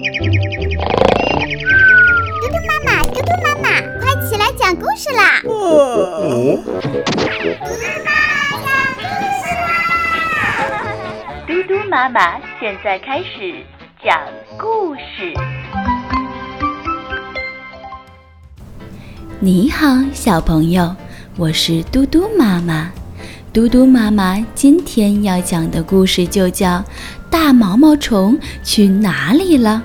嘟嘟妈妈，嘟嘟妈妈，快起来讲故事啦！嘟嘟妈妈现在开始讲故事。你好，小朋友，我是嘟嘟妈妈。嘟嘟妈妈今天要讲的故事就叫《大毛毛虫去哪里了》。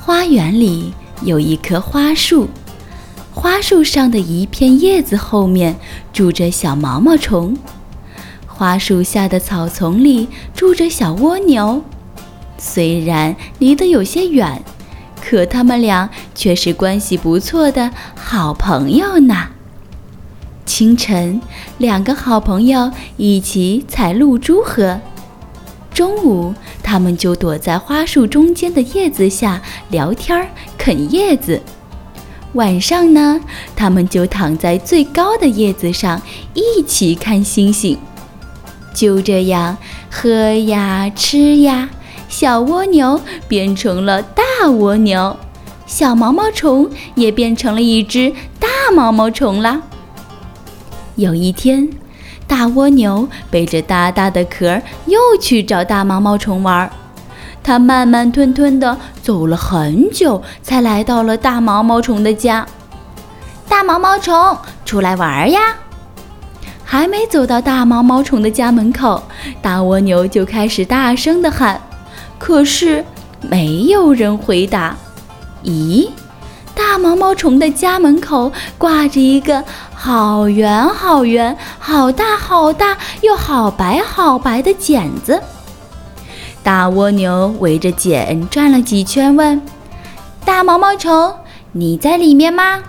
花园里有一棵花树，花树上的一片叶子后面住着小毛毛虫。花树下的草丛里住着小蜗牛，虽然离得有些远，可他们俩却是关系不错的好朋友呢。清晨，两个好朋友一起采露珠喝。中午，他们就躲在花树中间的叶子下聊天、啃叶子。晚上呢，他们就躺在最高的叶子上一起看星星。就这样，喝呀吃呀，小蜗牛变成了大蜗牛，小毛毛虫也变成了一只大毛毛虫啦。有一天，大蜗牛背着大大的壳又去找大毛毛虫玩。它慢慢吞吞地走了很久，才来到了大毛毛虫的家。大毛毛虫，出来玩呀！还没走到大毛毛虫的家门口，大蜗牛就开始大声地喊。可是没有人回答。咦？大毛毛虫的家门口挂着一个好圆好圆、好大好大又好白好白的茧子。大蜗牛围着茧转了几圈，问：“大毛毛虫，你在里面吗？”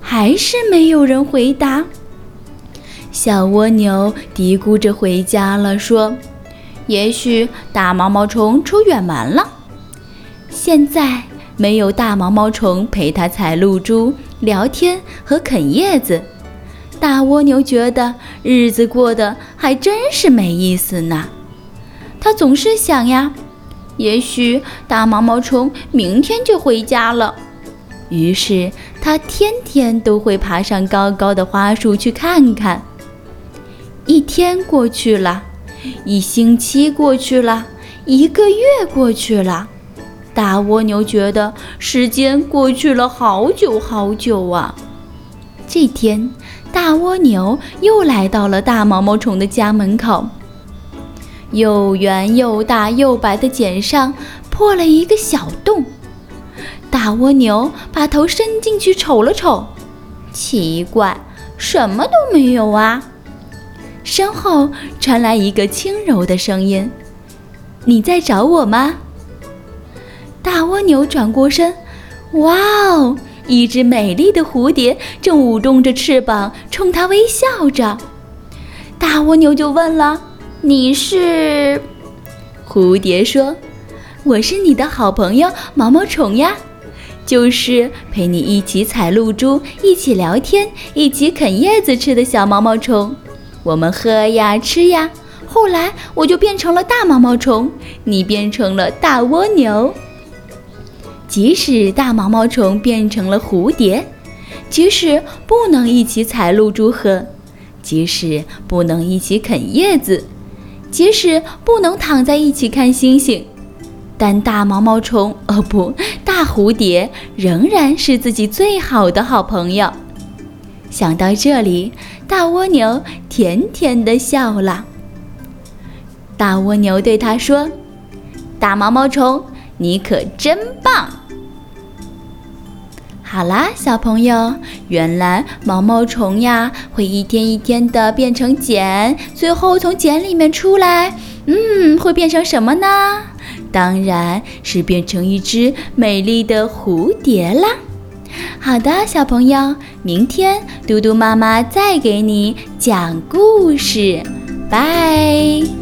还是没有人回答。小蜗牛嘀咕着回家了，说：“也许大毛毛虫出远门了。”现在。没有大毛毛虫陪它采露珠、聊天和啃叶子，大蜗牛觉得日子过得还真是没意思呢。它总是想呀，也许大毛毛虫明天就回家了。于是它天天都会爬上高高的花树去看看。一天过去了，一星期过去了，一个月过去了。大蜗牛觉得时间过去了好久好久啊！这天，大蜗牛又来到了大毛毛虫的家门口。又圆又大又白的茧上破了一个小洞，大蜗牛把头伸进去瞅了瞅，奇怪，什么都没有啊！身后传来一个轻柔的声音：“你在找我吗？”大蜗牛转过身，哇哦！一只美丽的蝴蝶正舞动着翅膀，冲它微笑着。大蜗牛就问了：“你是？”蝴蝶说：“我是你的好朋友毛毛虫呀，就是陪你一起采露珠、一起聊天、一起啃叶子吃的小毛毛虫。我们喝呀吃呀，后来我就变成了大毛毛虫，你变成了大蜗牛。”即使大毛毛虫变成了蝴蝶，即使不能一起采露珠喝，即使不能一起啃叶子，即使不能躺在一起看星星，但大毛毛虫哦不，大蝴蝶仍然是自己最好的好朋友。想到这里，大蜗牛甜甜地笑了。大蜗牛对它说：“大毛毛虫，你可真棒！”好啦，小朋友，原来毛毛虫呀会一天一天的变成茧，最后从茧里面出来，嗯，会变成什么呢？当然是变成一只美丽的蝴蝶啦。好的，小朋友，明天嘟嘟妈妈再给你讲故事，拜。